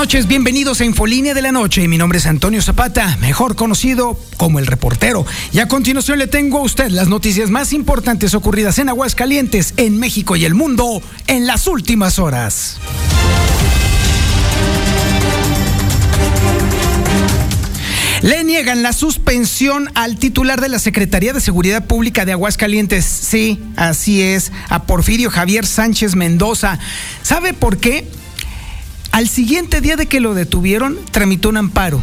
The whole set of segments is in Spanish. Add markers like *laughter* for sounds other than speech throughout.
noches, bienvenidos a Infolínea de la Noche. Mi nombre es Antonio Zapata, mejor conocido como el reportero. Y a continuación le tengo a usted las noticias más importantes ocurridas en Aguascalientes, en México y el mundo en las últimas horas. Le niegan la suspensión al titular de la Secretaría de Seguridad Pública de Aguascalientes. Sí, así es, a Porfirio Javier Sánchez Mendoza. ¿Sabe por qué? Al siguiente día de que lo detuvieron, tramitó un amparo.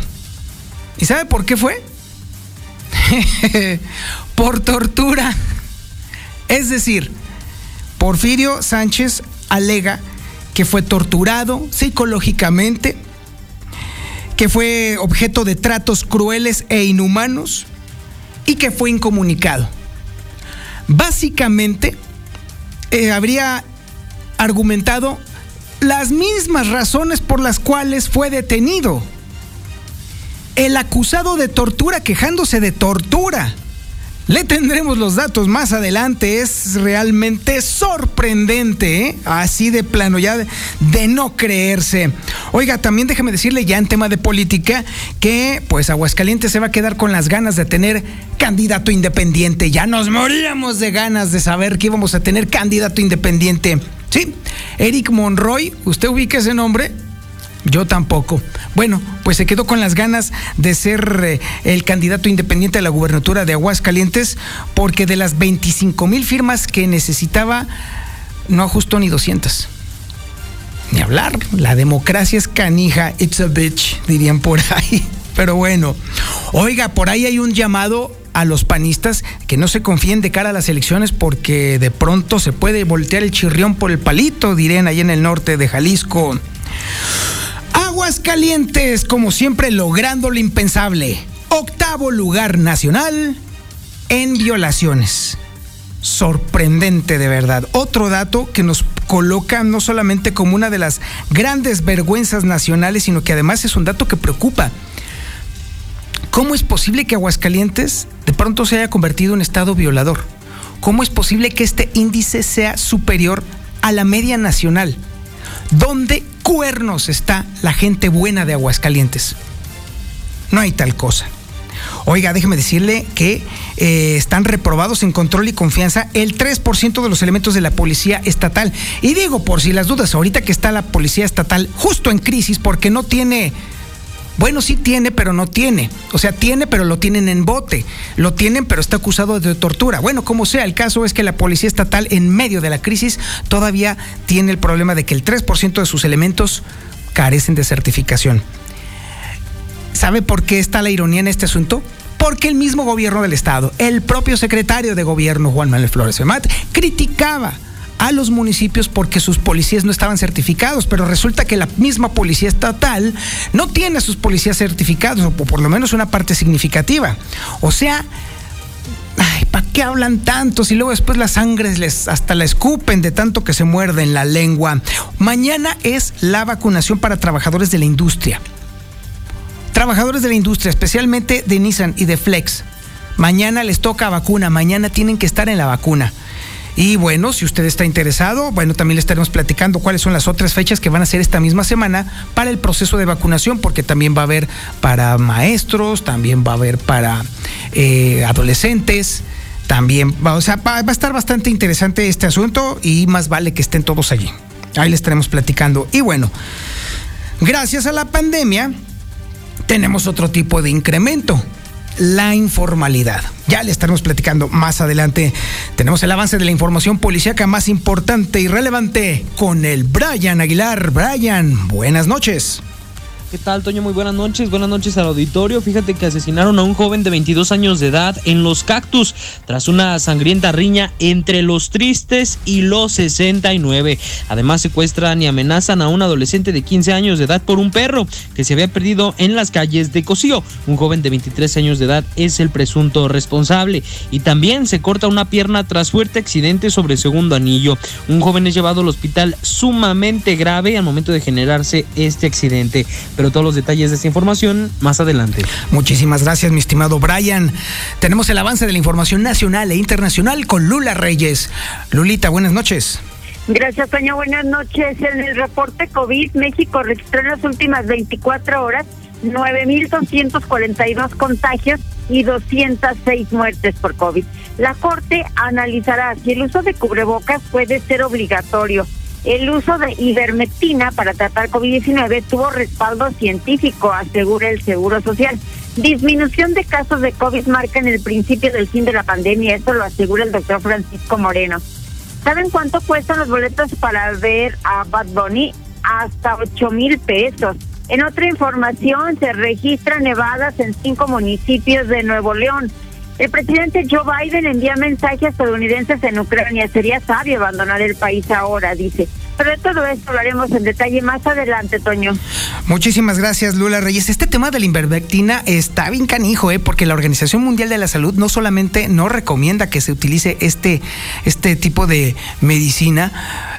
¿Y sabe por qué fue? *laughs* por tortura. Es decir, Porfirio Sánchez alega que fue torturado psicológicamente, que fue objeto de tratos crueles e inhumanos y que fue incomunicado. Básicamente, eh, habría argumentado las mismas razones por las cuales fue detenido. El acusado de tortura quejándose de tortura. Le tendremos los datos más adelante. Es realmente sorprendente, ¿eh? así de plano, ya de, no creerse. Oiga, también déjeme decirle ya en tema de política que pues Aguascalientes se va a quedar con las ganas de tener candidato independiente. Ya nos moríamos de ganas de saber que íbamos a tener candidato independiente. Sí, Eric Monroy, ¿usted ubica ese nombre? Yo tampoco. Bueno, pues se quedó con las ganas de ser eh, el candidato independiente a la gubernatura de Aguascalientes porque de las 25 mil firmas que necesitaba no ajustó ni 200. Ni hablar, la democracia es canija, it's a bitch, dirían por ahí. *laughs* Pero bueno, oiga, por ahí hay un llamado a los panistas que no se confíen de cara a las elecciones porque de pronto se puede voltear el chirrión por el palito, dirían ahí en el norte de Jalisco. Aguascalientes, como siempre, logrando lo impensable. Octavo lugar nacional en violaciones. Sorprendente de verdad. Otro dato que nos coloca no solamente como una de las grandes vergüenzas nacionales, sino que además es un dato que preocupa. ¿Cómo es posible que Aguascalientes de pronto se haya convertido en estado violador? ¿Cómo es posible que este índice sea superior a la media nacional? ¿Dónde cuernos está la gente buena de Aguascalientes? No hay tal cosa. Oiga, déjeme decirle que eh, están reprobados en control y confianza el 3% de los elementos de la policía estatal. Y digo, por si las dudas, ahorita que está la policía estatal justo en crisis porque no tiene bueno, sí tiene, pero no tiene. O sea, tiene, pero lo tienen en bote. Lo tienen, pero está acusado de tortura. Bueno, como sea, el caso es que la Policía Estatal, en medio de la crisis, todavía tiene el problema de que el 3% de sus elementos carecen de certificación. ¿Sabe por qué está la ironía en este asunto? Porque el mismo gobierno del Estado, el propio secretario de gobierno, Juan Manuel Flores Femat, criticaba a los municipios porque sus policías no estaban certificados, pero resulta que la misma policía estatal no tiene sus policías certificados, o por lo menos una parte significativa. O sea, ay, ¿para qué hablan tanto si luego después las sangres les hasta la escupen de tanto que se muerden la lengua? Mañana es la vacunación para trabajadores de la industria. Trabajadores de la industria, especialmente de Nissan y de Flex. Mañana les toca vacuna, mañana tienen que estar en la vacuna. Y bueno, si usted está interesado, bueno, también le estaremos platicando cuáles son las otras fechas que van a ser esta misma semana para el proceso de vacunación, porque también va a haber para maestros, también va a haber para eh, adolescentes. También, va, o sea, va, a estar bastante interesante este asunto y más vale que estén todos allí. Ahí le estaremos platicando. Y bueno, gracias a la pandemia, tenemos otro tipo de incremento la informalidad. Ya le estaremos platicando más adelante. Tenemos el avance de la información policíaca más importante y relevante con el Brian Aguilar. Brian, buenas noches. ¿Qué tal, Toño? Muy buenas noches. Buenas noches al auditorio. Fíjate que asesinaron a un joven de 22 años de edad en Los Cactus tras una sangrienta riña entre los tristes y los 69. Además, secuestran y amenazan a un adolescente de 15 años de edad por un perro que se había perdido en las calles de Cocío. Un joven de 23 años de edad es el presunto responsable. Y también se corta una pierna tras fuerte accidente sobre segundo anillo. Un joven es llevado al hospital sumamente grave al momento de generarse este accidente pero todos los detalles de esta información más adelante. Muchísimas gracias, mi estimado Brian. Tenemos el avance de la información nacional e internacional con Lula Reyes. Lulita, buenas noches. Gracias, Toño. Buenas noches. En el reporte COVID, México registró en las últimas 24 horas 9.242 contagios y 206 muertes por COVID. La Corte analizará si el uso de cubrebocas puede ser obligatorio. El uso de ivermectina para tratar COVID-19 tuvo respaldo científico, asegura el Seguro Social. Disminución de casos de COVID marca en el principio del fin de la pandemia, esto lo asegura el doctor Francisco Moreno. ¿Saben cuánto cuestan los boletos para ver a Bad Bunny? Hasta 8 mil pesos. En otra información, se registran nevadas en cinco municipios de Nuevo León. El presidente Joe Biden envía mensajes a estadounidenses en Ucrania. Sería sabio abandonar el país ahora, dice. Pero de todo esto hablaremos en detalle más adelante, Toño. Muchísimas gracias, Lula Reyes. Este tema de la invermectina está bien canijo, ¿eh? porque la Organización Mundial de la Salud no solamente no recomienda que se utilice este, este tipo de medicina,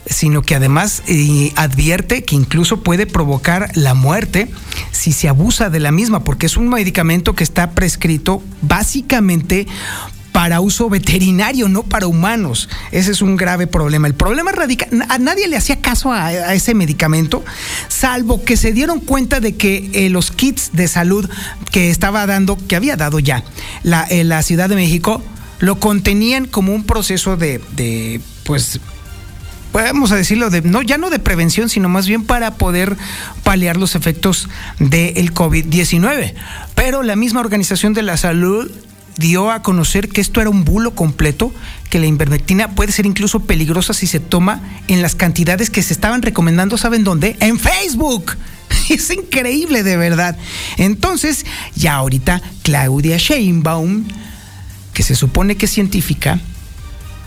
sino que además eh, advierte que incluso puede provocar la muerte si se abusa de la misma, porque es un medicamento que está prescrito básicamente para uso veterinario, no para humanos. Ese es un grave problema. El problema radica, a nadie le hacía caso a, ese medicamento, salvo que se dieron cuenta de que eh, los kits de salud que estaba dando, que había dado ya la, eh, la Ciudad de México, lo contenían como un proceso de, de pues, vamos a decirlo, de, no, ya no de prevención, sino más bien para poder paliar los efectos del COVID-19. Pero la misma Organización de la Salud dio a conocer que esto era un bulo completo, que la invermectina puede ser incluso peligrosa si se toma en las cantidades que se estaban recomendando, ¿saben dónde? En Facebook. *laughs* Es increíble de verdad. Entonces, ya ahorita Claudia Sheinbaum, que se supone que es científica,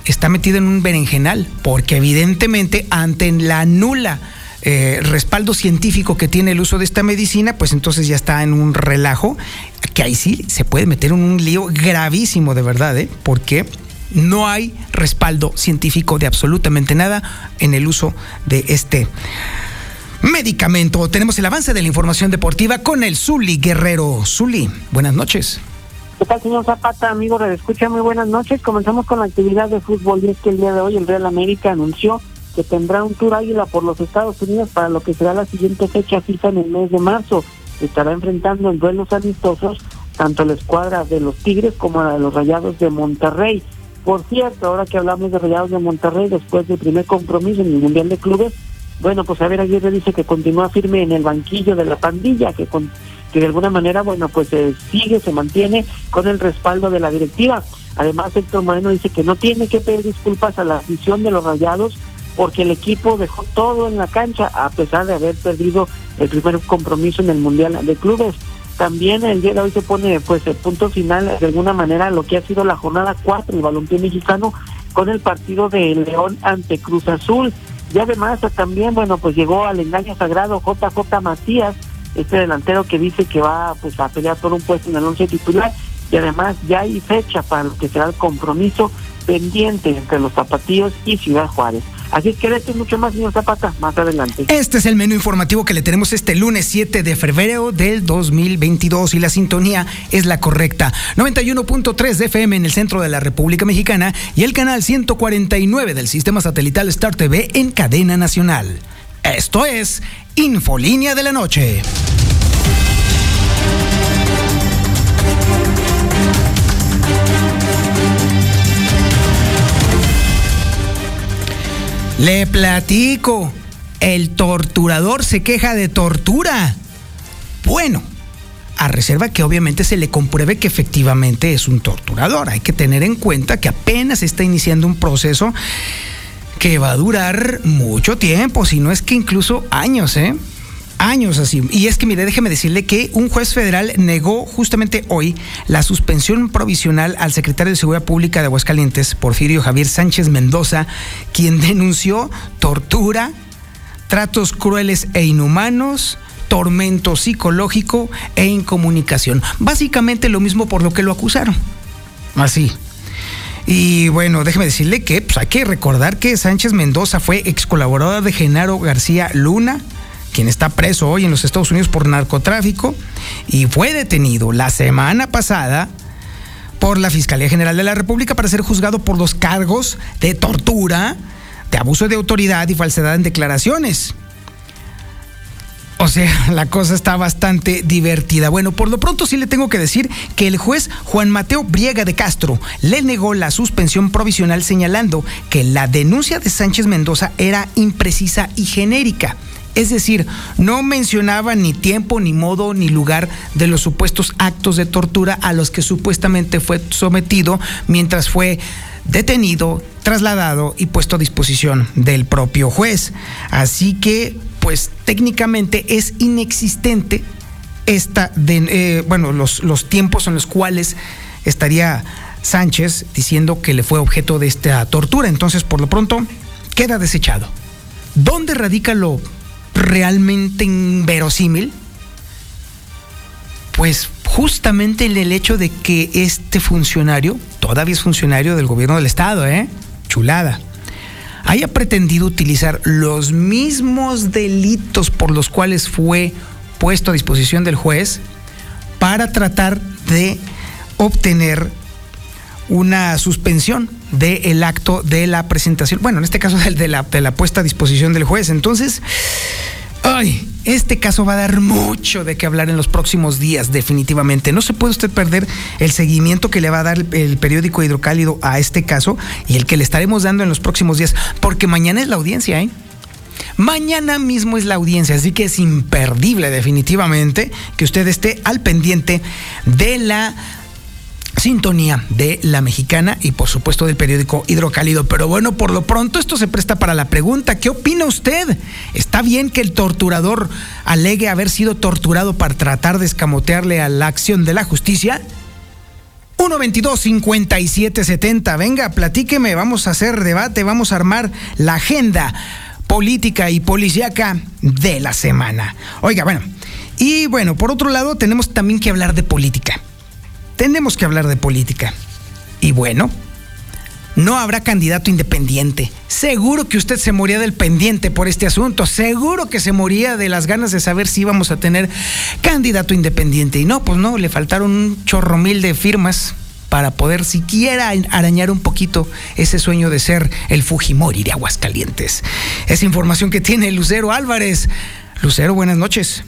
está metida en un berenjenal, porque evidentemente ante la nula eh, respaldo científico que tiene el uso de esta medicina, pues entonces ya está en un relajo, que ahí sí se puede meter en un lío gravísimo de verdad, ¿eh? porque no hay respaldo científico de absolutamente nada en el uso de este medicamento. Tenemos el avance de la información deportiva con el Zuli Guerrero. Zuli, buenas noches. ¿Qué tal, señor Zapata? Amigo, escucha, muy buenas noches. Comenzamos con la actividad de fútbol y es que el día de hoy el Real América anunció que tendrá un tour águila por los Estados Unidos para lo que será la siguiente fecha fija en el mes de marzo. Estará enfrentando en duelos amistosos tanto la escuadra de los Tigres como la de los Rayados de Monterrey. Por cierto, ahora que hablamos de Rayados de Monterrey, después del primer compromiso en el Mundial de Clubes, bueno, pues Javier Aguirre dice que continúa firme en el banquillo de la pandilla, que, con, que de alguna manera, bueno, pues se sigue, se mantiene con el respaldo de la directiva. Además, Héctor Moreno dice que no tiene que pedir disculpas a la afición de los Rayados porque el equipo dejó todo en la cancha a pesar de haber perdido el primer compromiso en el Mundial de Clubes. También el día de hoy se pone pues el punto final de alguna manera lo que ha sido la jornada 4 del balompié mexicano con el partido de León ante Cruz Azul. Y además también, bueno, pues llegó al engaño sagrado JJ Macías, este delantero que dice que va pues a pelear por un puesto en el once titular y además ya hay fecha para lo que será el compromiso pendiente entre los zapatillos y Ciudad Juárez. Así que esto es mucho más, señor Zapata, más adelante. Este es el menú informativo que le tenemos este lunes 7 de febrero del 2022 y la sintonía es la correcta. 91.3 de FM en el centro de la República Mexicana y el canal 149 del sistema satelital Star TV en cadena nacional. Esto es Infolínea de la Noche. Le platico. El torturador se queja de tortura. Bueno, a reserva que obviamente se le compruebe que efectivamente es un torturador. Hay que tener en cuenta que apenas está iniciando un proceso que va a durar mucho tiempo, si no es que incluso años, ¿eh? Años así. Y es que, mire, déjeme decirle que un juez federal negó justamente hoy la suspensión provisional al secretario de Seguridad Pública de Aguascalientes, Porfirio Javier Sánchez Mendoza, quien denunció tortura, tratos crueles e inhumanos, tormento psicológico e incomunicación. Básicamente lo mismo por lo que lo acusaron. Así. Y bueno, déjeme decirle que pues, hay que recordar que Sánchez Mendoza fue ex colaborador de Genaro García Luna, quien está preso hoy en los Estados Unidos por narcotráfico y fue detenido la semana pasada por la Fiscalía General de la República para ser juzgado por los cargos de tortura, de abuso de autoridad y falsedad en declaraciones. O sea, *laughs* la cosa está bastante divertida. Bueno, por lo pronto sí le tengo que decir que el juez Juan Mateo Briega de Castro le negó la suspensión provisional señalando que la denuncia de Sánchez Mendoza era imprecisa y genérica. Es decir, no mencionaba ni tiempo, ni modo, ni lugar de los supuestos actos de tortura a los que supuestamente fue sometido mientras fue detenido, trasladado y puesto a disposición del propio juez. Así que, pues técnicamente es inexistente esta de, eh, bueno, los, los tiempos en los cuales estaría Sánchez diciendo que le fue objeto de esta tortura. Entonces, por lo pronto, queda desechado. ¿Dónde radica lo realmente inverosímil? Pues justamente en el hecho de que este funcionario, todavía es funcionario del gobierno del estado, ¿eh? Chulada, haya pretendido utilizar los mismos delitos por los cuales fue puesto a disposición del juez para tratar de obtener una suspensión del acto de la presentación, bueno, en este caso de la, de la puesta a disposición del juez. Entonces, ay, este caso va a dar mucho de qué hablar en los próximos días, definitivamente. No se puede usted perder el seguimiento que le va a dar el, periódico Hidrocálido a este caso y el que le estaremos dando en los próximos días, porque mañana es la audiencia, ¿eh? Mañana mismo es la audiencia, así que es imperdible definitivamente que usted esté al pendiente de la sintonía de la mexicana y por supuesto del periódico Hidrocálido. Pero bueno, por lo pronto esto se presta para la pregunta, ¿qué opina usted? ¿Está bien que el torturador alegue haber sido torturado para tratar de escamotearle a la acción de la justicia? 122-5770, venga, platíqueme, vamos a hacer debate, vamos a armar la agenda política y policíaca de la semana. Oiga, bueno, y bueno, por otro lado tenemos también que hablar de política tenemos que hablar de política. Y bueno, no habrá candidato independiente. Seguro que usted se moría del pendiente por este asunto. Seguro que se moría de las ganas de saber si íbamos a tener candidato independiente. Y no, pues no, le faltaron un chorro mil de firmas para poder siquiera arañar un poquito ese sueño de ser el Fujimori de Aguascalientes. Es información que tiene Lucero Álvarez. Lucero, buenas noches.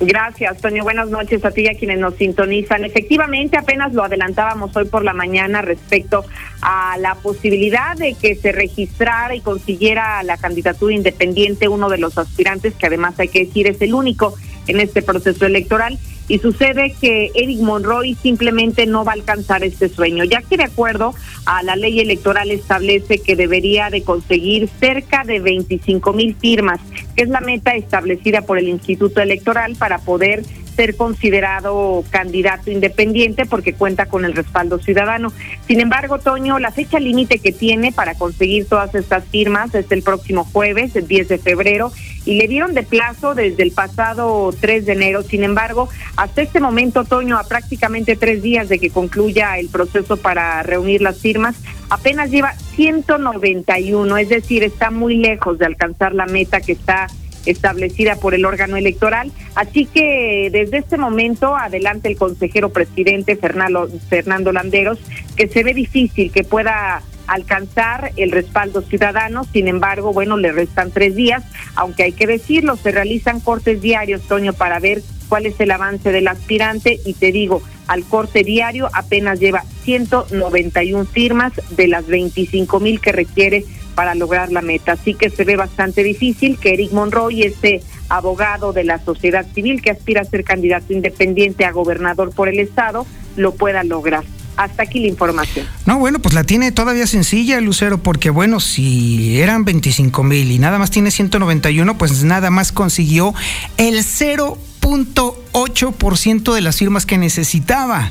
Gracias, Toño. Buenas noches a ti y a quienes nos sintonizan. Efectivamente, apenas lo adelantábamos hoy por la mañana respecto a la posibilidad de que se registrara y consiguiera la candidatura independiente uno de los aspirantes, que además hay que decir es el único en este proceso electoral y sucede que Eric Monroy simplemente no va a alcanzar este sueño, ya que de acuerdo a la ley electoral establece que debería de conseguir cerca de 25 mil firmas, que es la meta establecida por el Instituto Electoral para poder ser considerado candidato independiente porque cuenta con el respaldo ciudadano. Sin embargo, Toño, la fecha límite que tiene para conseguir todas estas firmas es el próximo jueves, el 10 de febrero, y le dieron de plazo desde el pasado 3 de enero. Sin embargo, hasta este momento, Toño, a prácticamente tres días de que concluya el proceso para reunir las firmas, apenas lleva 191, es decir, está muy lejos de alcanzar la meta que está establecida por el órgano electoral. Así que desde este momento adelante el consejero presidente Fernando, Fernando Landeros, que se ve difícil que pueda alcanzar el respaldo ciudadano. Sin embargo, bueno, le restan tres días, aunque hay que decirlo, se realizan cortes diarios, Toño, para ver cuál es el avance del aspirante y te digo, al corte diario apenas lleva 191 firmas de las 25 mil que requiere para lograr la meta. Así que se ve bastante difícil que Eric Monroy, este abogado de la sociedad civil que aspira a ser candidato independiente a gobernador por el Estado, lo pueda lograr. Hasta aquí la información. No, bueno, pues la tiene todavía sencilla, Lucero, porque bueno, si eran 25 mil y nada más tiene 191, pues nada más consiguió el 0.8% de las firmas que necesitaba.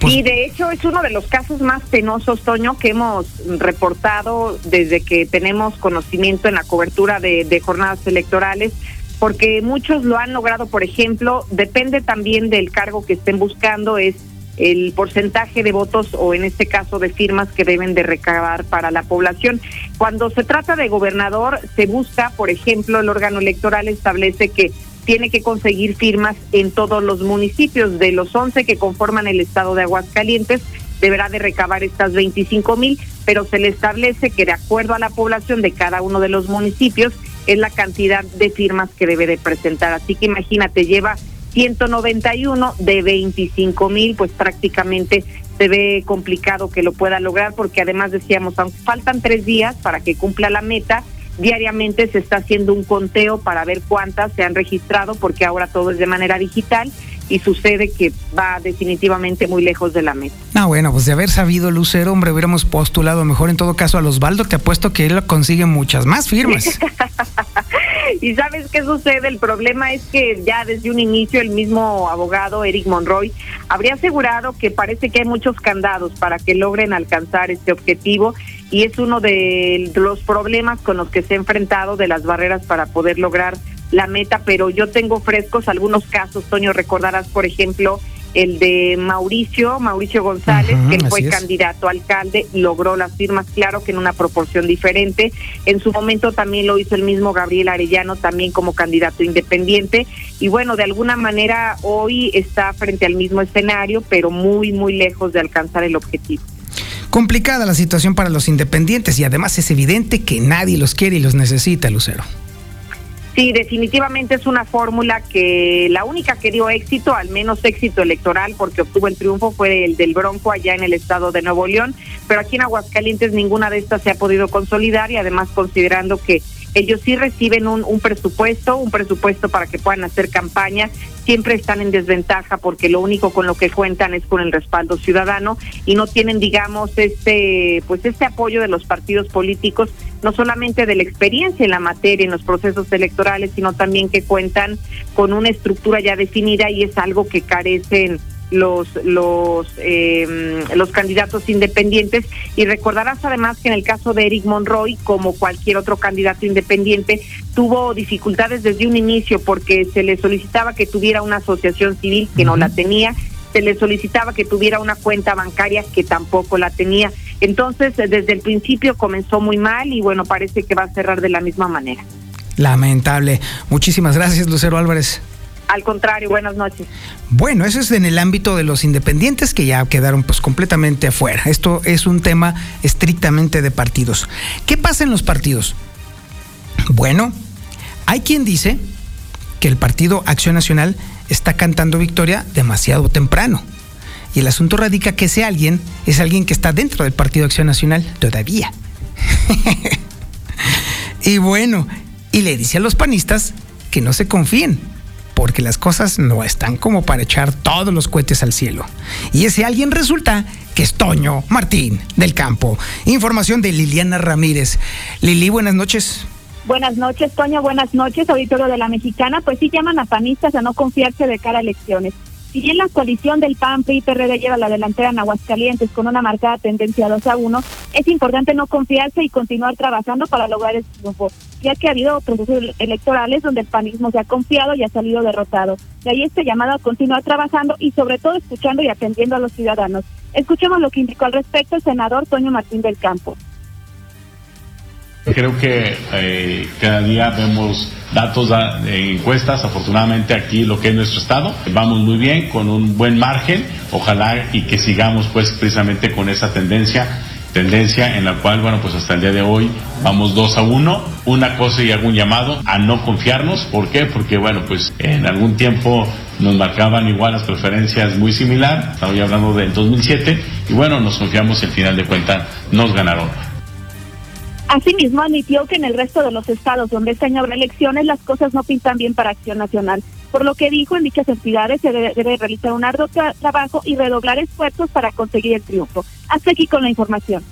Pues y de hecho es uno de los casos más penosos, Toño, que hemos reportado desde que tenemos conocimiento en la cobertura de, de jornadas electorales, porque muchos lo han logrado, por ejemplo, depende también del cargo que estén buscando, es el porcentaje de votos o en este caso de firmas que deben de recabar para la población. Cuando se trata de gobernador, se busca, por ejemplo, el órgano electoral establece que tiene que conseguir firmas en todos los municipios. De los 11 que conforman el estado de Aguascalientes, deberá de recabar estas 25 mil, pero se le establece que de acuerdo a la población de cada uno de los municipios es la cantidad de firmas que debe de presentar. Así que imagínate, lleva 191 de 25 mil, pues prácticamente se ve complicado que lo pueda lograr porque además decíamos, aunque faltan tres días para que cumpla la meta, diariamente se está haciendo un conteo para ver cuántas se han registrado porque ahora todo es de manera digital y sucede que va definitivamente muy lejos de la meta. Ah, bueno, pues de haber sabido Lucero, hombre, hubiéramos postulado mejor en todo caso a Osvaldo, te apuesto que él consigue muchas más firmas. *laughs* y sabes qué sucede, el problema es que ya desde un inicio el mismo abogado Eric Monroy habría asegurado que parece que hay muchos candados para que logren alcanzar este objetivo y es uno de los problemas con los que se ha enfrentado de las barreras para poder lograr la meta, pero yo tengo frescos algunos casos, Toño, recordarás, por ejemplo, el de Mauricio, Mauricio González, que fue candidato a alcalde, logró las firmas, claro que en una proporción diferente. En su momento también lo hizo el mismo Gabriel Arellano, también como candidato independiente. Y bueno, de alguna manera hoy está frente al mismo escenario, pero muy, muy lejos de alcanzar el objetivo. Complicada la situación para los independientes y además es evidente que nadie los quiere y los necesita, Lucero. Sí, definitivamente es una fórmula que la única que dio éxito, al menos éxito electoral, porque obtuvo el triunfo, fue el del Bronco allá en el estado de Nuevo León, pero aquí en Aguascalientes ninguna de estas se ha podido consolidar y además considerando que ellos sí reciben un, un, presupuesto, un presupuesto para que puedan hacer campaña, siempre están en desventaja porque lo único con lo que cuentan es con el respaldo ciudadano y no tienen, digamos, este, pues este apoyo de los partidos políticos, no solamente de la experiencia en la materia, en los procesos electorales, sino también que cuentan con una estructura ya definida y es algo que carecen los los eh, los candidatos independientes. Y recordarás además que en el caso de Eric Monroy como cualquier otro candidato independiente tuvo dificultades desde un inicio porque se le solicitaba que tuviera una asociación civil que no la tenía se le solicitaba que tuviera una cuenta bancaria que tampoco la tenía. Entonces desde el principio comenzó muy mal y bueno parece que va a cerrar de la misma manera. Lamentable. Muchísimas gracias Lucero Álvarez al contrario, buenas noches. Bueno, eso es en el ámbito de los independientes que ya quedaron pues completamente afuera. Esto es un tema estrictamente de partidos. ¿Qué pasa en los partidos? Bueno, hay quien dice que el partido Acción Nacional está cantando victoria demasiado temprano. Y el asunto radica que ese alguien es alguien que está dentro del Partido Acción Nacional todavía. *laughs* y bueno, y le dice a los panistas que no se confíen, porque las cosas no están como para echar todos los cohetes al cielo. Y ese alguien resulta que es Toño Martín del Campo. Información de Liliana Ramírez. Lili, buenas noches. Buenas noches, Toño. Buenas noches, auditorio de la Mexicana. Pues sí llaman a panistas a no confiarse de cara a elecciones. Si bien la coalición del PAN, PRI y PRD lleva la delantera en Aguascalientes con una marcada tendencia 2 a 1, es importante no confiarse y continuar trabajando para lograr el triunfo, ya que ha habido procesos electorales donde el panismo se ha confiado y ha salido derrotado. De ahí este llamado a continuar trabajando y sobre todo escuchando y atendiendo a los ciudadanos. Escuchemos lo que indicó al respecto el senador Toño Martín del Campo. Creo que eh, cada día vemos datos de encuestas, afortunadamente aquí lo que es nuestro estado, vamos muy bien, con un buen margen, ojalá y que sigamos pues precisamente con esa tendencia tendencia en la cual, bueno, pues hasta el día de hoy vamos dos a uno. Una cosa y algún llamado a no confiarnos. ¿Por qué? Porque, bueno, pues en algún tiempo nos marcaban igual las preferencias muy similar. Estamos hablando del 2007. Y bueno, nos confiamos y al final de cuentas nos ganaron. Asimismo, admitió que en el resto de los estados donde este año habrá elecciones, las cosas no pintan bien para Acción Nacional, por lo que dijo en dichas entidades se debe, realizar un arduo trabajo y redoblar esfuerzos para conseguir el triunfo. Hasta aquí con la información.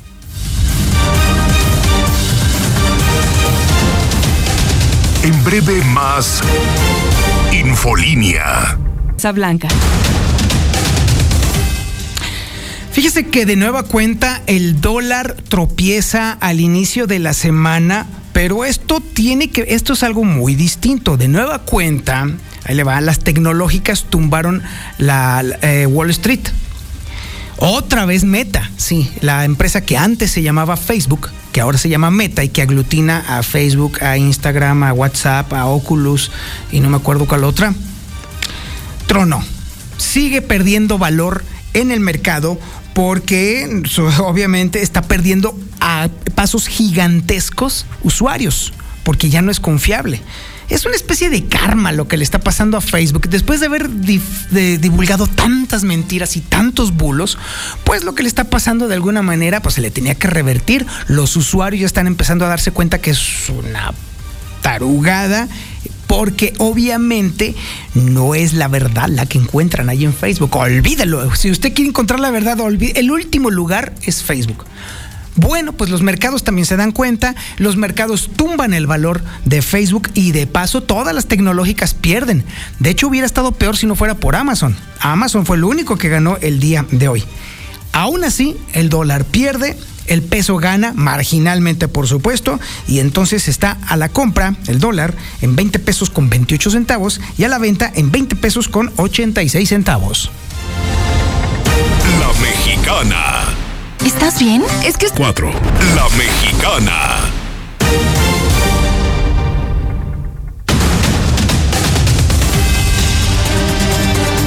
En breve más Infolínea. Blanca. Fíjese que de nueva cuenta el dólar tropieza al inicio de la semana, pero esto tiene que, esto es algo muy distinto. De nueva cuenta, ahí le va, las tecnológicas tumbaron la, eh, Wall Street. Otra vez Meta, sí, la empresa que antes se llamaba Facebook, que ahora se llama Meta y que aglutina a Facebook, a Instagram, a WhatsApp, a Oculus y no me acuerdo cuál otra. Trono. Sigue perdiendo valor en el mercado porque obviamente está perdiendo a pasos gigantescos usuarios, porque ya no es confiable. Es una especie de karma lo que le está pasando a Facebook. Después de haber divulgado tantas mentiras y tantos bulos, pues lo que le está pasando de alguna manera, pues se le tenía que revertir. Los usuarios ya están empezando a darse cuenta que es una tarugada porque obviamente no es la verdad la que encuentran ahí en Facebook. Olvídelo. Si usted quiere encontrar la verdad, el último lugar es Facebook. Bueno, pues los mercados también se dan cuenta, los mercados tumban el valor de Facebook y de paso todas las tecnológicas pierden. De hecho, hubiera estado peor si no fuera por Amazon. Amazon fue el único que ganó el día de hoy. Aún así, el dólar pierde, el peso gana marginalmente, por supuesto, y entonces está a la compra el dólar en 20 pesos con 28 centavos y a la venta en 20 pesos con 86 centavos. La mexicana. ¿Estás bien? Es que... 4. La mexicana.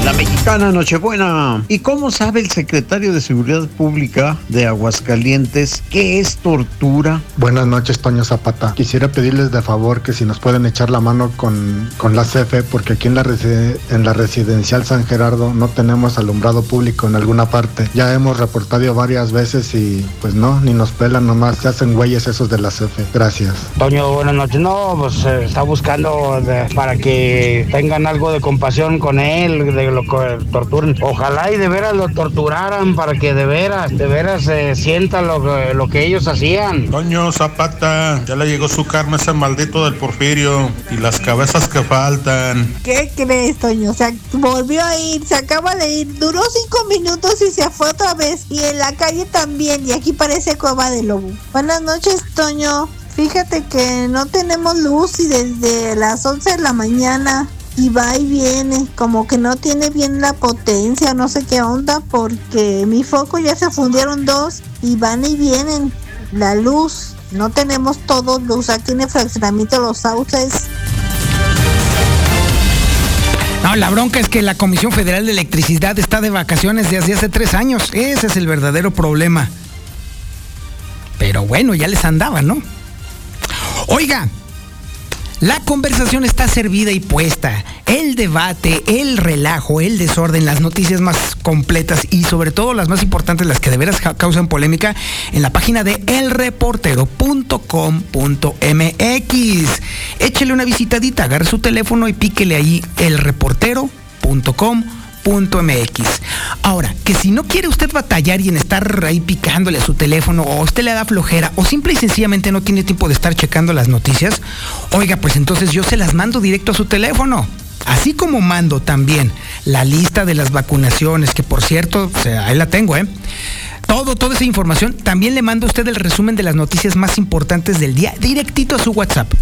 La mexicana Nochebuena. ¿Y cómo sabe el secretario de Seguridad Pública de Aguascalientes qué es tortura? Buenas noches, Toño Zapata. Quisiera pedirles de favor que si nos pueden echar la mano con, con la CFE, porque aquí en la, en la residencial San Gerardo no tenemos alumbrado público en alguna parte. Ya hemos reportado varias veces y pues no, ni nos pelan, nomás se hacen güeyes esos de la CFE. Gracias. Toño, buenas noches. No, pues eh, está buscando para que tengan algo de compasión con él, de lo torturen. Ojalá y de veras lo torturaran para que de veras, de veras se sienta lo, lo que ellos hacían. Toño Zapata, ya le llegó su carne ese maldito del Porfirio y las cabezas que faltan. ¿Qué crees, Toño? Se volvió a ir, se acaba de ir, duró cinco minutos y se fue otra vez. Y en la calle también, y aquí parece cueva de lobo. Buenas noches, Toño. Fíjate que no tenemos luz y desde las 11 de la mañana y va y viene, como que no tiene bien la potencia, no sé qué onda, porque mi foco ya se fundieron dos y van y vienen. La luz, no tenemos todo luz aquí en el fraccionamiento Los Sauces. No, la bronca es que la Comisión Federal de Electricidad está de vacaciones desde hace tres años. Ese es el verdadero problema. Pero bueno, ya les andaba, ¿no? Oiga, la conversación está servida y puesta. El debate, el relajo, el desorden, las noticias más completas y sobre todo las más importantes, las que de veras causan polémica, en la página de elreportero.com.mx. Échele una visitadita, agarre su teléfono y píquele ahí elreportero.com.mx MX. Ahora, que si no quiere usted batallar y en estar ahí picándole a su teléfono, o usted le da flojera, o simple y sencillamente no tiene tiempo de estar checando las noticias, oiga, pues entonces yo se las mando directo a su teléfono. Así como mando también la lista de las vacunaciones, que por cierto, ahí la tengo, ¿eh? Todo, toda esa información, también le mando a usted el resumen de las noticias más importantes del día directito a su WhatsApp.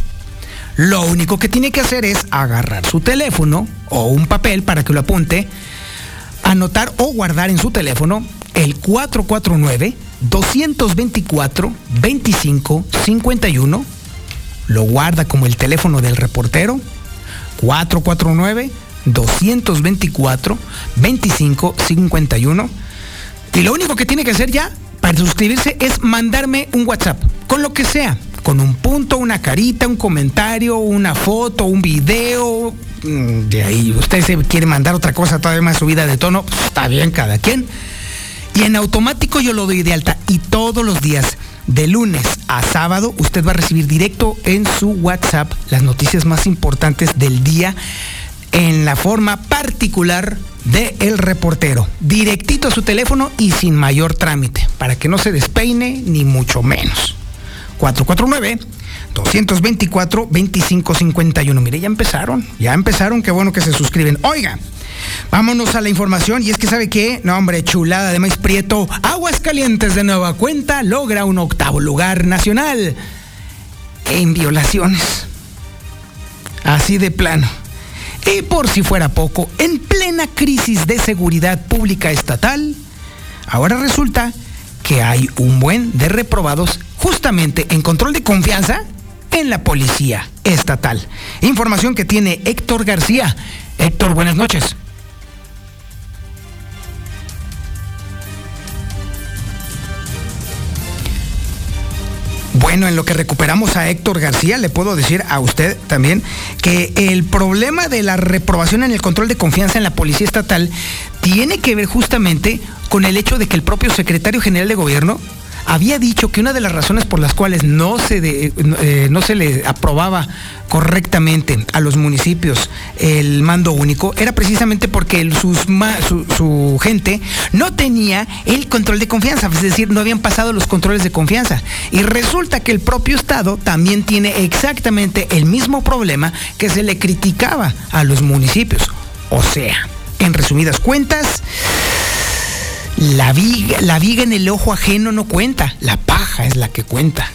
Lo único que tiene que hacer es agarrar su teléfono o un papel para que lo apunte, anotar o guardar en su teléfono el 449 224 25 51. Lo guarda como el teléfono del reportero 449 224 25 51. Y lo único que tiene que hacer ya para suscribirse es mandarme un WhatsApp, con lo que sea con un punto, una carita, un comentario, una foto, un video. Mm, de ahí usted se quiere mandar otra cosa todavía más subida de tono, pues, está bien cada quien. Y en automático yo lo doy de alta y todos los días de lunes a sábado usted va a recibir directo en su WhatsApp las noticias más importantes del día en la forma particular de El Reportero. Directito a su teléfono y sin mayor trámite, para que no se despeine ni mucho menos. 449-224-2551. Mire, ya empezaron, ya empezaron, qué bueno que se suscriben. Oiga, vámonos a la información y es que sabe que, no hombre, chulada de maíz prieto, Aguascalientes de nueva cuenta logra un octavo lugar nacional en violaciones. Así de plano. Y por si fuera poco, en plena crisis de seguridad pública estatal, ahora resulta que hay un buen de reprobados justamente en control de confianza en la policía estatal. Información que tiene Héctor García. Héctor, buenas noches. Bueno, en lo que recuperamos a Héctor García, le puedo decir a usted también que el problema de la reprobación en el control de confianza en la Policía Estatal tiene que ver justamente con el hecho de que el propio secretario general de gobierno había dicho que una de las razones por las cuales no se, eh, no se le aprobaba correctamente a los municipios el mando único era precisamente porque su, su, gente no tenía el control de confianza, es decir, no habían pasado los controles de confianza. Y resulta que el propio Estado también tiene exactamente el mismo problema que se le criticaba a los municipios. O sea, en resumidas cuentas, la viga, la viga en el ojo ajeno no cuenta, la paja es la que cuenta.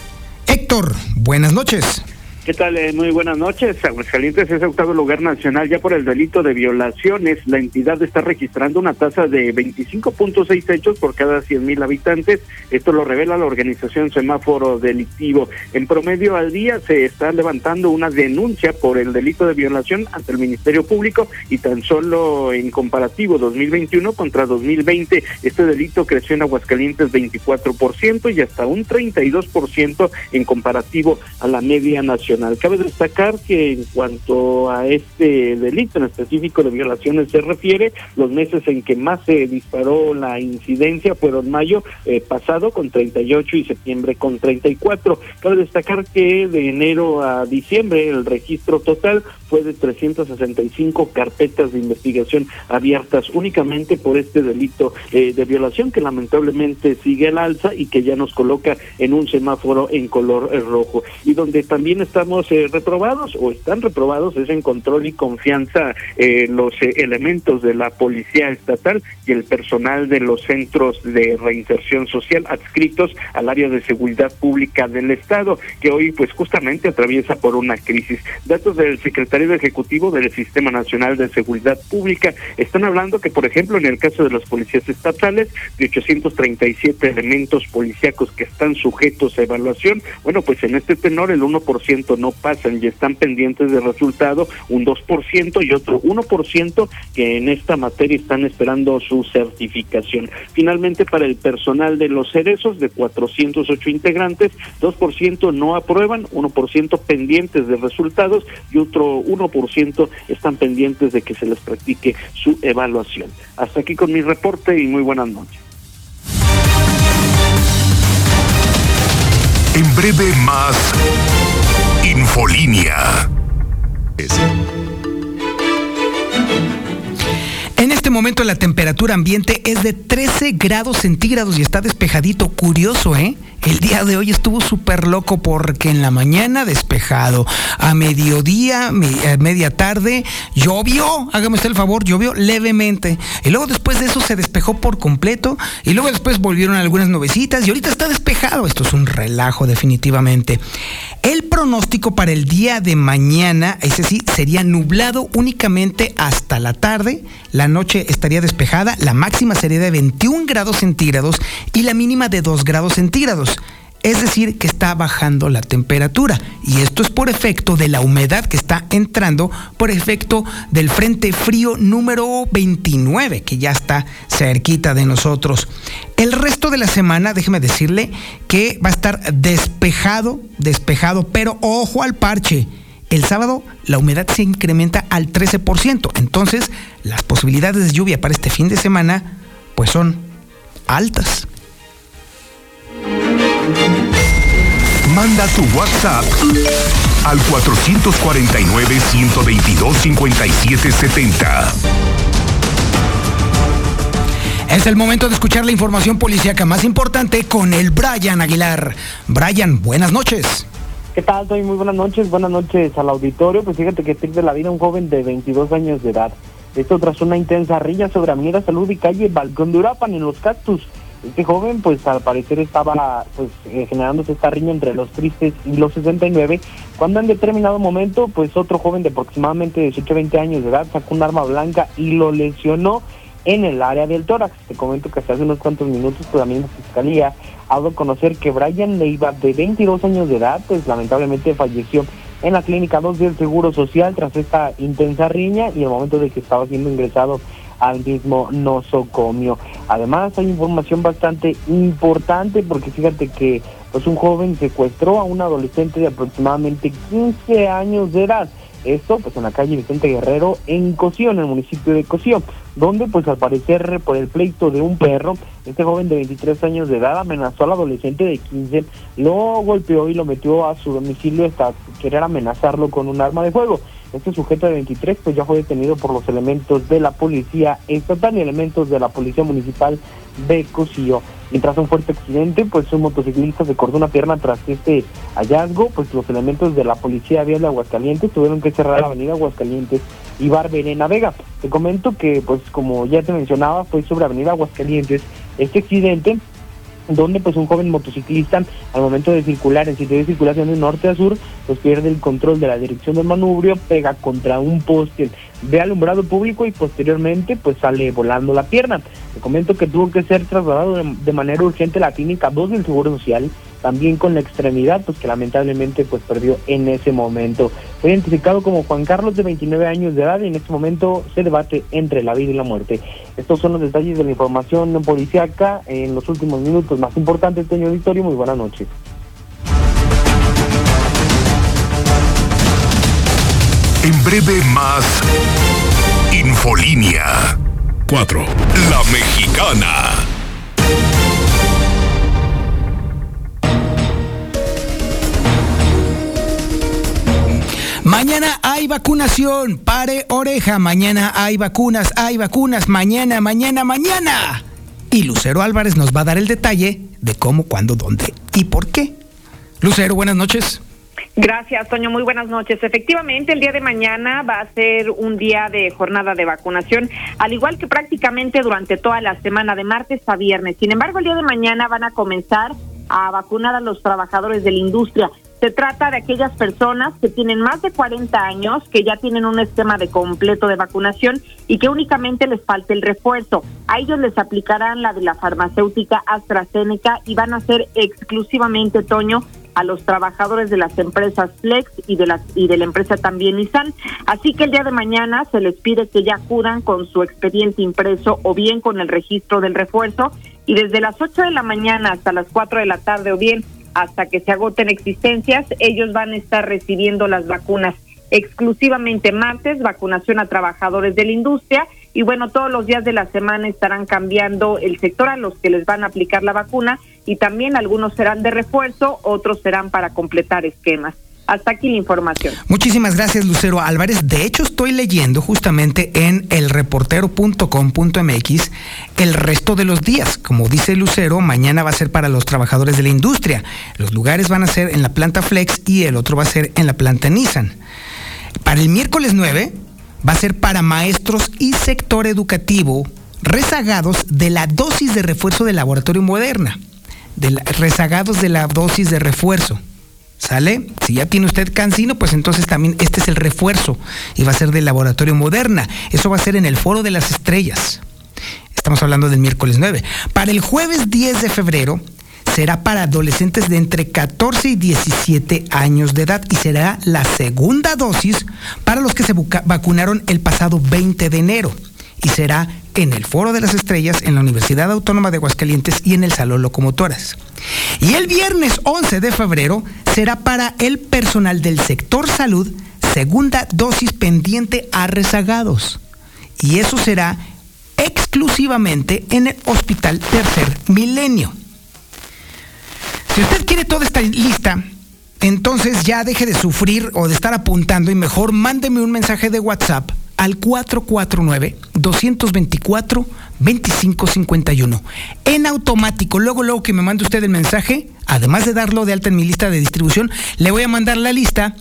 Héctor, buenas noches. ¿Qué tal? Eh, muy buenas noches. Aguascalientes es octavo lugar nacional ya por el delito de violaciones. La entidad está registrando una tasa de 25.6 hechos por cada 100 mil habitantes. Esto lo revela la organización Semáforo Delictivo. En promedio al día se está levantando una denuncia por el delito de violación ante el Ministerio Público y tan solo en comparativo 2021 contra 2020 este delito creció en Aguascalientes 24% y hasta un 32% en comparativo a la media nacional Cabe destacar que en cuanto a este delito en específico de violaciones se refiere, los meses en que más se disparó la incidencia fueron mayo eh, pasado con 38 y septiembre con 34. Cabe destacar que de enero a diciembre el registro total fue de 365 carpetas de investigación abiertas únicamente por este delito eh, de violación que lamentablemente sigue al alza y que ya nos coloca en un semáforo en color rojo y donde también está estamos eh, reprobados o están reprobados es en control y confianza eh, los eh, elementos de la policía estatal y el personal de los centros de reinserción social adscritos al área de seguridad pública del estado que hoy pues justamente atraviesa por una crisis. Datos del secretario ejecutivo del Sistema Nacional de Seguridad Pública están hablando que por ejemplo en el caso de los policías estatales de 837 elementos policíacos que están sujetos a evaluación, bueno pues en este tenor el 1% no pasan y están pendientes de resultado, un 2% y otro 1% que en esta materia están esperando su certificación. Finalmente, para el personal de los cerezos, de 408 integrantes, 2% no aprueban, 1% pendientes de resultados y otro 1% están pendientes de que se les practique su evaluación. Hasta aquí con mi reporte y muy buenas noches. En breve más Infolínea. En este momento la temperatura ambiente es de 13 grados centígrados y está despejadito. Curioso, ¿eh? El día de hoy estuvo súper loco porque en la mañana despejado, a mediodía, media tarde, llovió, hágame usted el favor, llovió levemente. Y luego después de eso se despejó por completo y luego después volvieron algunas nubecitas y ahorita está despejado. Esto es un relajo definitivamente. El pronóstico para el día de mañana, ese sí, sería nublado únicamente hasta la tarde. La noche estaría despejada, la máxima sería de 21 grados centígrados y la mínima de 2 grados centígrados. Es decir, que está bajando la temperatura. Y esto es por efecto de la humedad que está entrando, por efecto del frente frío número 29, que ya está cerquita de nosotros. El resto de la semana, déjeme decirle que va a estar despejado, despejado, pero ojo al parche. El sábado la humedad se incrementa al 13%. Entonces, las posibilidades de lluvia para este fin de semana, pues son altas. Manda tu WhatsApp al 449-122-5770. Es el momento de escuchar la información policíaca más importante con el Brian Aguilar. Brian, buenas noches. ¿Qué tal? Muy buenas noches. Buenas noches al auditorio. Pues fíjate que pierde la vida un joven de 22 años de edad. Esto tras una intensa rilla sobre Avenida Salud y calle Balcón de Urapan en Los Cactus. Este joven, pues al parecer estaba pues eh, generándose esta riña entre los tristes y los 69, cuando en determinado momento, pues otro joven de aproximadamente 18 20 años de edad sacó un arma blanca y lo lesionó en el área del tórax. Te comento que hace unos cuantos minutos, pues la fiscalía ha dado a conocer que Brian Leiva, de 22 años de edad, pues lamentablemente falleció en la clínica 2 del Seguro Social tras esta intensa riña y el momento de que estaba siendo ingresado al mismo nosocomio. Además hay información bastante importante porque fíjate que pues un joven secuestró a un adolescente de aproximadamente 15 años de edad. Esto pues en la calle Vicente Guerrero en Cocío, en el municipio de Cocío, donde pues al parecer por el pleito de un perro, este joven de 23 años de edad amenazó al adolescente de 15, lo golpeó y lo metió a su domicilio hasta querer amenazarlo con un arma de fuego. Este sujeto de 23 pues ya fue detenido por los elementos de la policía estatal y elementos de la policía municipal de Cocío. Y tras un fuerte accidente, pues un motociclista se cortó una pierna tras este hallazgo, pues los elementos de la policía vial de Aguascalientes tuvieron que cerrar la avenida Aguascalientes y Barberena Vega. Te comento que, pues como ya te mencionaba, fue sobre avenida Aguascalientes este accidente donde pues un joven motociclista al momento de circular en sitio de circulación de norte a sur pues pierde el control de la dirección del manubrio, pega contra un poste de alumbrado público y posteriormente pues sale volando la pierna. Te comento que tuvo que ser trasladado de, manera urgente a la clínica 2 del Seguro Social también con la extremidad, pues que lamentablemente pues perdió en ese momento. Fue identificado como Juan Carlos de 29 años de edad y en este momento se debate entre la vida y la muerte. Estos son los detalles de la información policíaca en los últimos minutos más importantes, señor Auditorio. Muy buenas noches. En breve más Infolínea 4. La Mexicana. Mañana hay vacunación. Pare oreja. Mañana hay vacunas, hay vacunas. Mañana, mañana, mañana. Y Lucero Álvarez nos va a dar el detalle de cómo, cuándo, dónde y por qué. Lucero, buenas noches. Gracias, Toño. Muy buenas noches. Efectivamente, el día de mañana va a ser un día de jornada de vacunación, al igual que prácticamente durante toda la semana, de martes a viernes. Sin embargo, el día de mañana van a comenzar a vacunar a los trabajadores de la industria. Se trata de aquellas personas que tienen más de 40 años, que ya tienen un esquema de completo de vacunación y que únicamente les falta el refuerzo. A ellos les aplicarán la de la farmacéutica AstraZeneca y van a ser exclusivamente, Toño, a los trabajadores de las empresas Flex y de, las, y de la empresa también Nissan. Así que el día de mañana se les pide que ya acudan con su expediente impreso o bien con el registro del refuerzo y desde las 8 de la mañana hasta las 4 de la tarde o bien hasta que se agoten existencias, ellos van a estar recibiendo las vacunas exclusivamente martes, vacunación a trabajadores de la industria y bueno, todos los días de la semana estarán cambiando el sector a los que les van a aplicar la vacuna y también algunos serán de refuerzo, otros serán para completar esquemas. Hasta aquí la información. Muchísimas gracias, Lucero Álvarez. De hecho, estoy leyendo justamente en elreportero.com.mx el resto de los días. Como dice Lucero, mañana va a ser para los trabajadores de la industria. Los lugares van a ser en la planta Flex y el otro va a ser en la planta Nissan. Para el miércoles 9 va a ser para maestros y sector educativo rezagados de la dosis de refuerzo del laboratorio Moderna. De rezagados de la dosis de refuerzo. ¿Sale? Si ya tiene usted cancino, pues entonces también este es el refuerzo y va a ser del laboratorio Moderna. Eso va a ser en el Foro de las Estrellas. Estamos hablando del miércoles 9. Para el jueves 10 de febrero será para adolescentes de entre 14 y 17 años de edad y será la segunda dosis para los que se vacunaron el pasado 20 de enero y será en el Foro de las Estrellas, en la Universidad Autónoma de Aguascalientes y en el Salón Locomotoras. Y el viernes 11 de febrero será para el personal del sector salud segunda dosis pendiente a rezagados. Y eso será exclusivamente en el Hospital Tercer Milenio. Si usted quiere toda esta lista, entonces ya deje de sufrir o de estar apuntando y mejor mándeme un mensaje de WhatsApp al 449-224-2551. En automático, luego, luego que me mande usted el mensaje, además de darlo de alta en mi lista de distribución, le voy a mandar la lista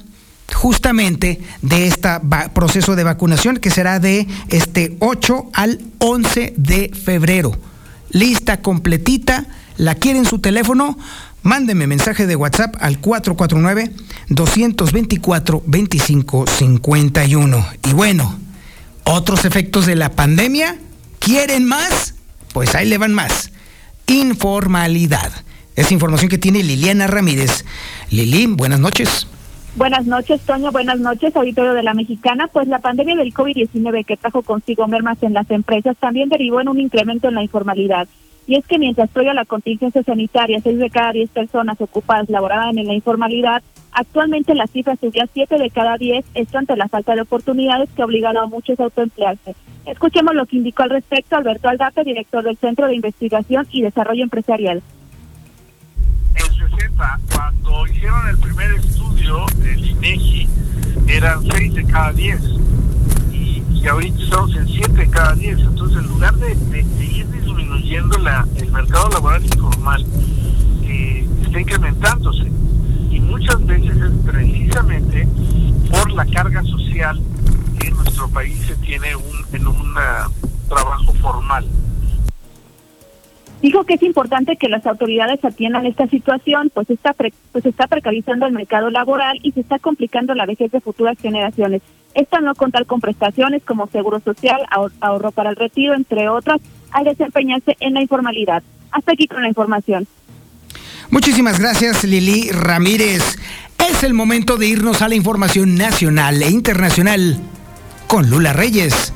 justamente de este proceso de vacunación que será de este 8 al 11 de febrero. Lista completita, la quiere en su teléfono, mándeme mensaje de WhatsApp al 449-224-2551. Y bueno, otros efectos de la pandemia, ¿quieren más? Pues ahí le van más. Informalidad. Es información que tiene Liliana Ramírez. Lili, buenas noches. Buenas noches, Toño. Buenas noches, auditorio de la Mexicana. Pues la pandemia del COVID-19 que trajo consigo mermas en las empresas también derivó en un incremento en la informalidad. Y es que mientras todavía la contingencia sanitaria, seis de cada diez personas ocupadas laboraban en la informalidad, actualmente la cifra subió a siete de cada diez, esto ante la falta de oportunidades que obligaron a muchos a autoemplearse. Escuchemos lo que indicó al respecto Alberto Aldape, director del Centro de Investigación y Desarrollo Empresarial. En 60, cuando hicieron el primer estudio del INEGI, eran seis de cada diez y ahorita estamos en 7 cada 10. Entonces, en lugar de, ir disminuyendo la, el mercado laboral informal, está incrementándose. Y muchas veces es precisamente por la carga social que en nuestro país se tiene un, en un trabajo formal. Dijo que es importante que las autoridades atiendan esta situación, pues está, pues está precarizando el mercado laboral y se está complicando la vejez de futuras generaciones. Esta no contar con prestaciones como seguro social, ahorro para el retiro, entre otras, al desempeñarse en la informalidad. Hasta aquí con la información. Muchísimas gracias, Lili Ramírez. Es el momento de irnos a la información nacional e internacional con Lula Reyes.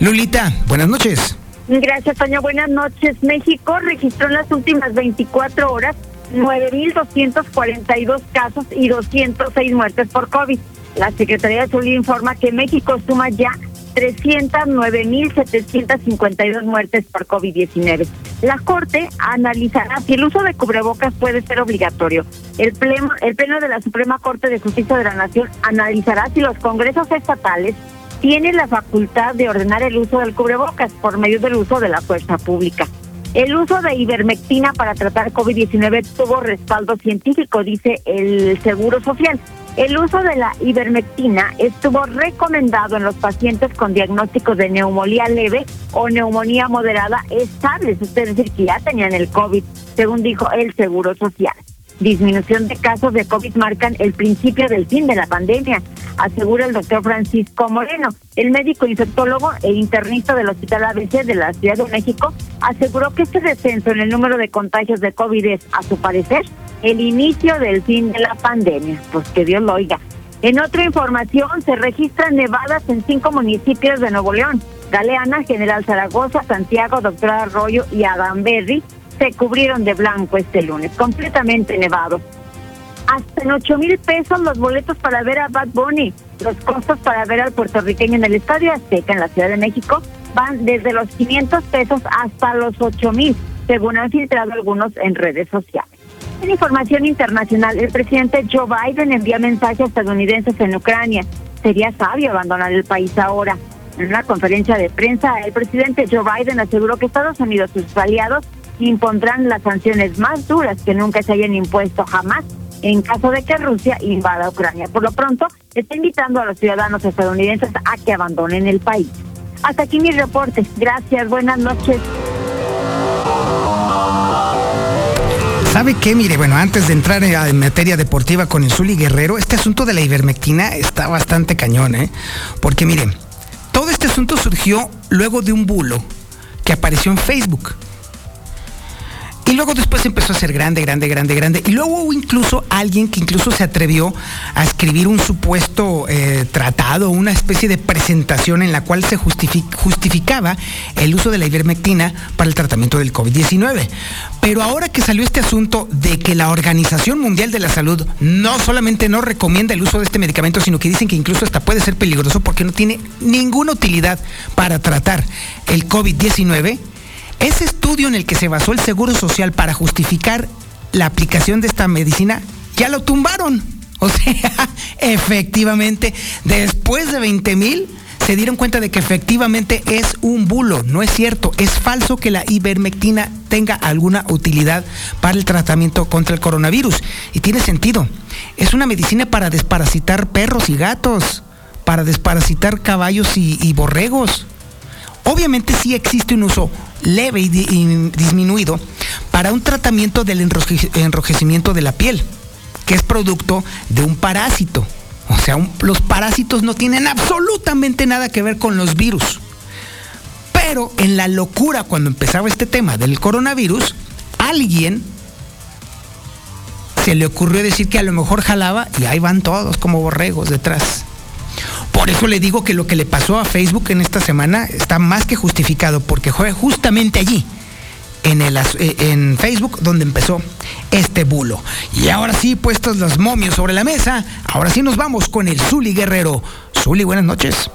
Lulita, buenas noches. Gracias, Toño. Buenas noches. México registró en las últimas 24 horas 9.242 casos y 206 muertes por COVID. La Secretaría de Salud informa que México suma ya 309.752 muertes por COVID-19. La Corte analizará si el uso de cubrebocas puede ser obligatorio. El pleno, el pleno de la Suprema Corte de Justicia de la Nación analizará si los congresos estatales tienen la facultad de ordenar el uso del cubrebocas por medio del uso de la fuerza pública. El uso de ivermectina para tratar COVID-19 tuvo respaldo científico, dice el Seguro Social. El uso de la ivermectina estuvo recomendado en los pacientes con diagnósticos de neumonía leve o neumonía moderada estables, es decir, que ya tenían el COVID, según dijo el Seguro Social. Disminución de casos de COVID marcan el principio del fin de la pandemia, asegura el doctor Francisco Moreno. El médico infectólogo e internista del Hospital ABC de la Ciudad de México aseguró que este descenso en el número de contagios de COVID es, a su parecer, el inicio del fin de la pandemia. Pues que Dios lo oiga. En otra información, se registran nevadas en cinco municipios de Nuevo León. Galeana, General Zaragoza, Santiago, Doctor Arroyo y Berry se cubrieron de blanco este lunes, completamente nevados. Hasta en 8 mil pesos los boletos para ver a Bad Bunny. Los costos para ver al puertorriqueño en el Estadio Azteca en la Ciudad de México van desde los 500 pesos hasta los 8 mil, según han filtrado algunos en redes sociales. En información internacional, el presidente Joe Biden envía mensajes a estadounidenses en Ucrania. Sería sabio abandonar el país ahora. En una conferencia de prensa, el presidente Joe Biden aseguró que Estados Unidos y sus aliados impondrán las sanciones más duras que nunca se hayan impuesto jamás en caso de que Rusia invada Ucrania. Por lo pronto, está invitando a los ciudadanos estadounidenses a que abandonen el país. Hasta aquí mi reporte. Gracias, buenas noches. ¿Sabe qué? Mire, bueno, antes de entrar en materia deportiva con Insuli Guerrero, este asunto de la ivermectina está bastante cañón, ¿eh? Porque mire, todo este asunto surgió luego de un bulo que apareció en Facebook. Y luego después empezó a ser grande, grande, grande, grande. Y luego hubo incluso alguien que incluso se atrevió a escribir un supuesto eh, tratado, una especie de presentación en la cual se justificaba el uso de la ivermectina para el tratamiento del COVID-19. Pero ahora que salió este asunto de que la Organización Mundial de la Salud no solamente no recomienda el uso de este medicamento, sino que dicen que incluso hasta puede ser peligroso porque no tiene ninguna utilidad para tratar el COVID-19, ese estudio en el que se basó el Seguro Social para justificar la aplicación de esta medicina, ya lo tumbaron. *laughs* O sea, efectivamente, después de 20 mil, se dieron cuenta de que efectivamente es un bulo, no es cierto, es falso que la ivermectina tenga alguna utilidad para el tratamiento contra el coronavirus. Y tiene sentido, es una medicina para desparasitar perros y gatos, para desparasitar caballos y, y borregos. Obviamente sí existe un uso leve y, disminuido para un tratamiento del enrojecimiento de la piel, que es producto de un parásito. O sea, los parásitos no tienen absolutamente nada que ver con los virus. Pero en la locura cuando empezaba este tema del coronavirus, alguien se le ocurrió decir que a lo mejor jalaba y ahí van todos como borregos detrás. Por eso le digo que lo que le pasó a Facebook en esta semana está más que justificado, porque fue justamente allí, en, el, eh, en Facebook donde empezó este bulo. Y ahora sí, puestos los momios sobre la mesa, ahora sí nos vamos con el Zuli Guerrero. Zuli, buenas noches.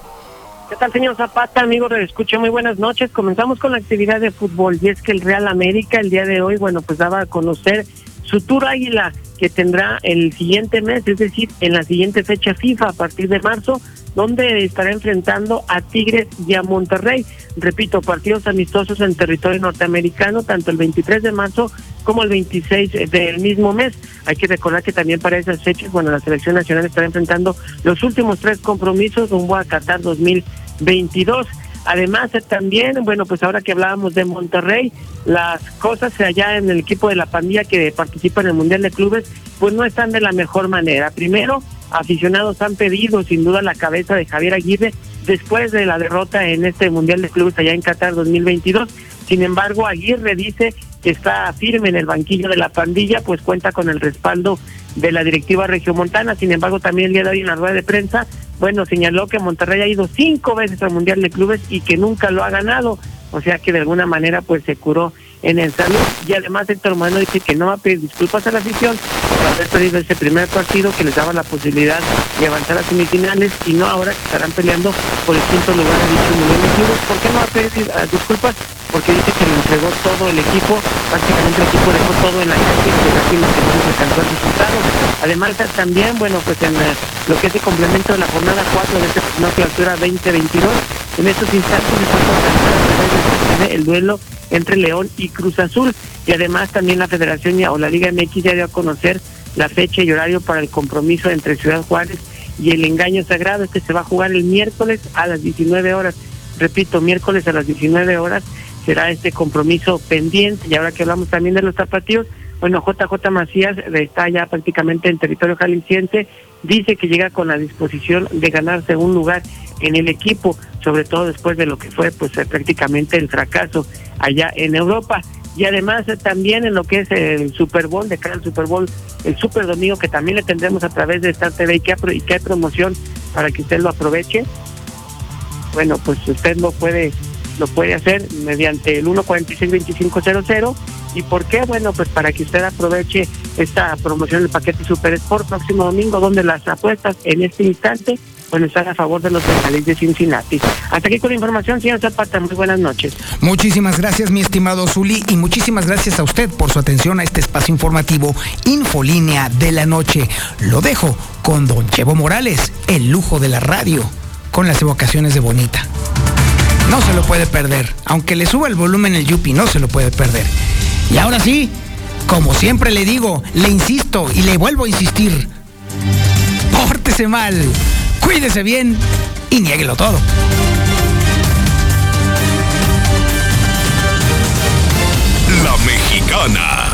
¿Qué tal, señor Zapata, amigo? de Escucha, muy buenas noches. Comenzamos con la actividad de fútbol y es que el Real América el día de hoy, bueno, pues daba a conocer su Tour Águila que tendrá el siguiente mes, es decir, en la siguiente fecha FIFA a partir de marzo, donde estará enfrentando a Tigres y a Monterrey. Repito, partidos amistosos en territorio norteamericano, tanto el 23 de marzo como el 26 del mismo mes. Hay que recordar que también para esas fechas, bueno, la selección nacional estará enfrentando los últimos tres compromisos rumbo a Qatar 2022. Además, también, bueno, pues ahora que hablábamos de Monterrey, las cosas allá en el equipo de la pandilla que participa en el Mundial de Clubes, pues no están de la mejor manera. Primero, aficionados han pedido sin duda la cabeza de Javier Aguirre después de la derrota en este Mundial de Clubes allá en Qatar 2022. Sin embargo, Aguirre dice que está firme en el banquillo de la pandilla, pues cuenta con el respaldo de la directiva regiomontana. Sin embargo, también el día de hoy en la rueda de prensa, bueno, señaló que Monterrey ha ido cinco veces al Mundial de Clubes y que nunca lo ha ganado. O sea que de alguna manera pues se curó en el salud. Y además Héctor Moreno dice que no va a pedir disculpas a la afición por haber perdido ese primer partido que les daba la posibilidad de avanzar a semifinales y no ahora estarán peleando por el quinto lugar de dicho Mundial. ¿Por qué no va a pedir eh, disculpas? Porque dice que le entregó todo el equipo, prácticamente el equipo dejó todo en la cancha y que casi no se alcanzó el resultado. Además también, bueno, pues en eh, lo que es el complemento de la jornada 4 de este torneo clausura 2022, en estos instantes está por el duelo entre León y Cruz Azul y además también la Federación o la Liga MX ya dio a conocer la fecha y horario para el compromiso entre Ciudad Juárez y el engaño sagrado. Este se va a jugar el miércoles a las 19 horas. Repito, miércoles a las 19 horas será este compromiso pendiente. Y ahora que hablamos también de los zapatillos, bueno, JJ Macías está ya prácticamente en territorio jalisciense, dice que llega con la disposición de ganarse un lugar en el equipo, sobre todo después de lo que fue pues eh, prácticamente el fracaso allá en Europa. Y además eh, también en lo que es el Super Bowl, de cara al Super Bowl, el Super Domingo, que también le tendremos a través de Star TV y que, y que hay promoción para que usted lo aproveche. Bueno, pues usted lo puede lo puede hacer mediante el 146-2500. ¿Y por qué? Bueno, pues para que usted aproveche esta promoción del paquete Super Sport próximo domingo, donde las apuestas en este instante bueno, están a favor de los bengalíes de Cincinnati. Hasta aquí con la información, señor Zapata. Muy buenas noches. Muchísimas gracias, mi estimado Zuli, y muchísimas gracias a usted por su atención a este espacio informativo Infolínea de la Noche. Lo dejo con Don Chevo Morales, el lujo de la radio, con las evocaciones de Bonita. No se lo puede perder, aunque le suba el volumen el Yupi, no se lo puede perder. Y ahora sí, como siempre le digo, le insisto y le vuelvo a insistir, pórtese mal, cuídese bien y niéguelo todo. La Mexicana.